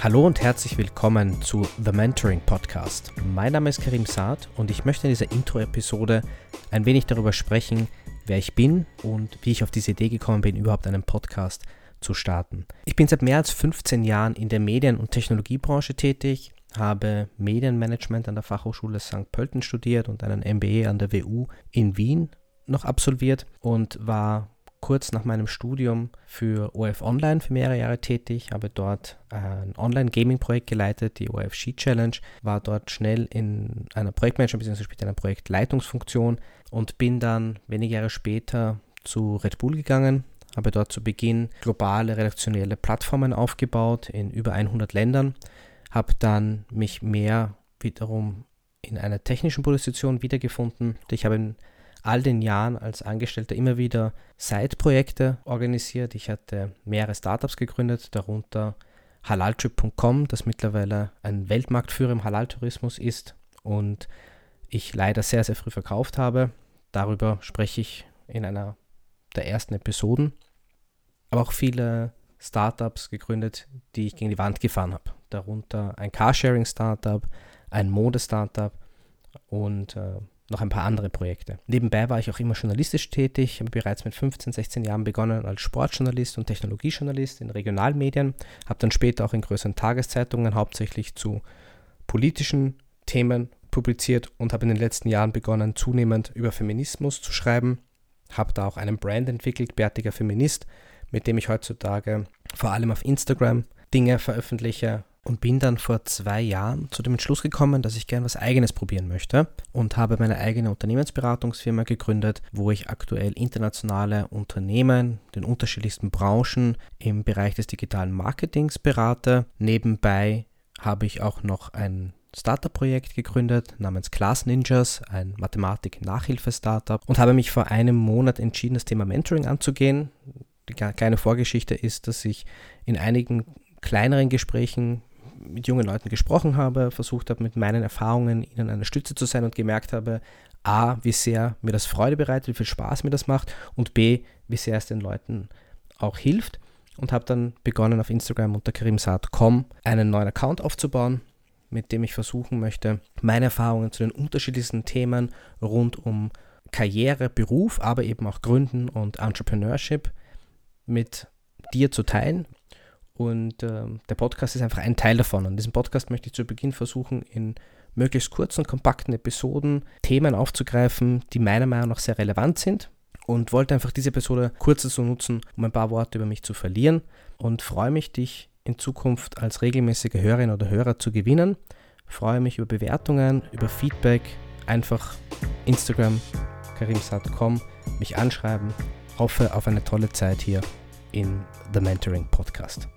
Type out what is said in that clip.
Hallo und herzlich willkommen zu The Mentoring Podcast. Mein Name ist Karim Saad und ich möchte in dieser Intro-Episode ein wenig darüber sprechen, wer ich bin und wie ich auf diese Idee gekommen bin, überhaupt einen Podcast zu starten. Ich bin seit mehr als 15 Jahren in der Medien- und Technologiebranche tätig, habe Medienmanagement an der Fachhochschule St. Pölten studiert und einen MBA an der WU in Wien noch absolviert und war kurz nach meinem Studium für OF Online für mehrere Jahre tätig, habe dort ein Online-Gaming-Projekt geleitet, die OF Sheet Challenge, war dort schnell in einer Projektmanagement bzw. später in einer Projektleitungsfunktion und bin dann wenige Jahre später zu Red Bull gegangen, habe dort zu Beginn globale redaktionelle Plattformen aufgebaut in über 100 Ländern, habe dann mich mehr wiederum in einer technischen Position wiedergefunden. Ich habe all den Jahren als Angestellter immer wieder Side-Projekte organisiert. Ich hatte mehrere Startups gegründet, darunter halaltrip.com, das mittlerweile ein Weltmarktführer im Halal-Tourismus ist und ich leider sehr, sehr früh verkauft habe. Darüber spreche ich in einer der ersten Episoden. Aber auch viele Startups gegründet, die ich gegen die Wand gefahren habe. Darunter ein Carsharing-Startup, ein Mode-Startup und äh, noch ein paar andere Projekte. Nebenbei war ich auch immer journalistisch tätig, habe bereits mit 15, 16 Jahren begonnen als Sportjournalist und Technologiejournalist in Regionalmedien, habe dann später auch in größeren Tageszeitungen hauptsächlich zu politischen Themen publiziert und habe in den letzten Jahren begonnen, zunehmend über Feminismus zu schreiben, habe da auch einen Brand entwickelt, Bärtiger Feminist, mit dem ich heutzutage vor allem auf Instagram Dinge veröffentliche, und bin dann vor zwei Jahren zu dem Entschluss gekommen, dass ich gern was eigenes probieren möchte und habe meine eigene Unternehmensberatungsfirma gegründet, wo ich aktuell internationale Unternehmen, den unterschiedlichsten Branchen im Bereich des digitalen Marketings berate. Nebenbei habe ich auch noch ein Startup-Projekt gegründet namens Class Ninjas, ein Mathematik-Nachhilfe-Startup und habe mich vor einem Monat entschieden, das Thema Mentoring anzugehen. Die kleine Vorgeschichte ist, dass ich in einigen kleineren Gesprächen mit jungen Leuten gesprochen habe, versucht habe, mit meinen Erfahrungen ihnen eine Stütze zu sein und gemerkt habe, a, wie sehr mir das Freude bereitet, wie viel Spaß mir das macht und b, wie sehr es den Leuten auch hilft. Und habe dann begonnen auf Instagram unter karimsaat.com einen neuen Account aufzubauen, mit dem ich versuchen möchte, meine Erfahrungen zu den unterschiedlichsten Themen rund um Karriere, Beruf, aber eben auch Gründen und Entrepreneurship mit dir zu teilen, und äh, der Podcast ist einfach ein Teil davon. Und diesen Podcast möchte ich zu Beginn versuchen, in möglichst kurzen, kompakten Episoden Themen aufzugreifen, die meiner Meinung nach sehr relevant sind. Und wollte einfach diese Episode kurz dazu nutzen, um ein paar Worte über mich zu verlieren. Und freue mich, dich in Zukunft als regelmäßige Hörerin oder Hörer zu gewinnen. Freue mich über Bewertungen, über Feedback. Einfach Instagram, karimsat.com, mich anschreiben. Hoffe auf eine tolle Zeit hier in The Mentoring Podcast.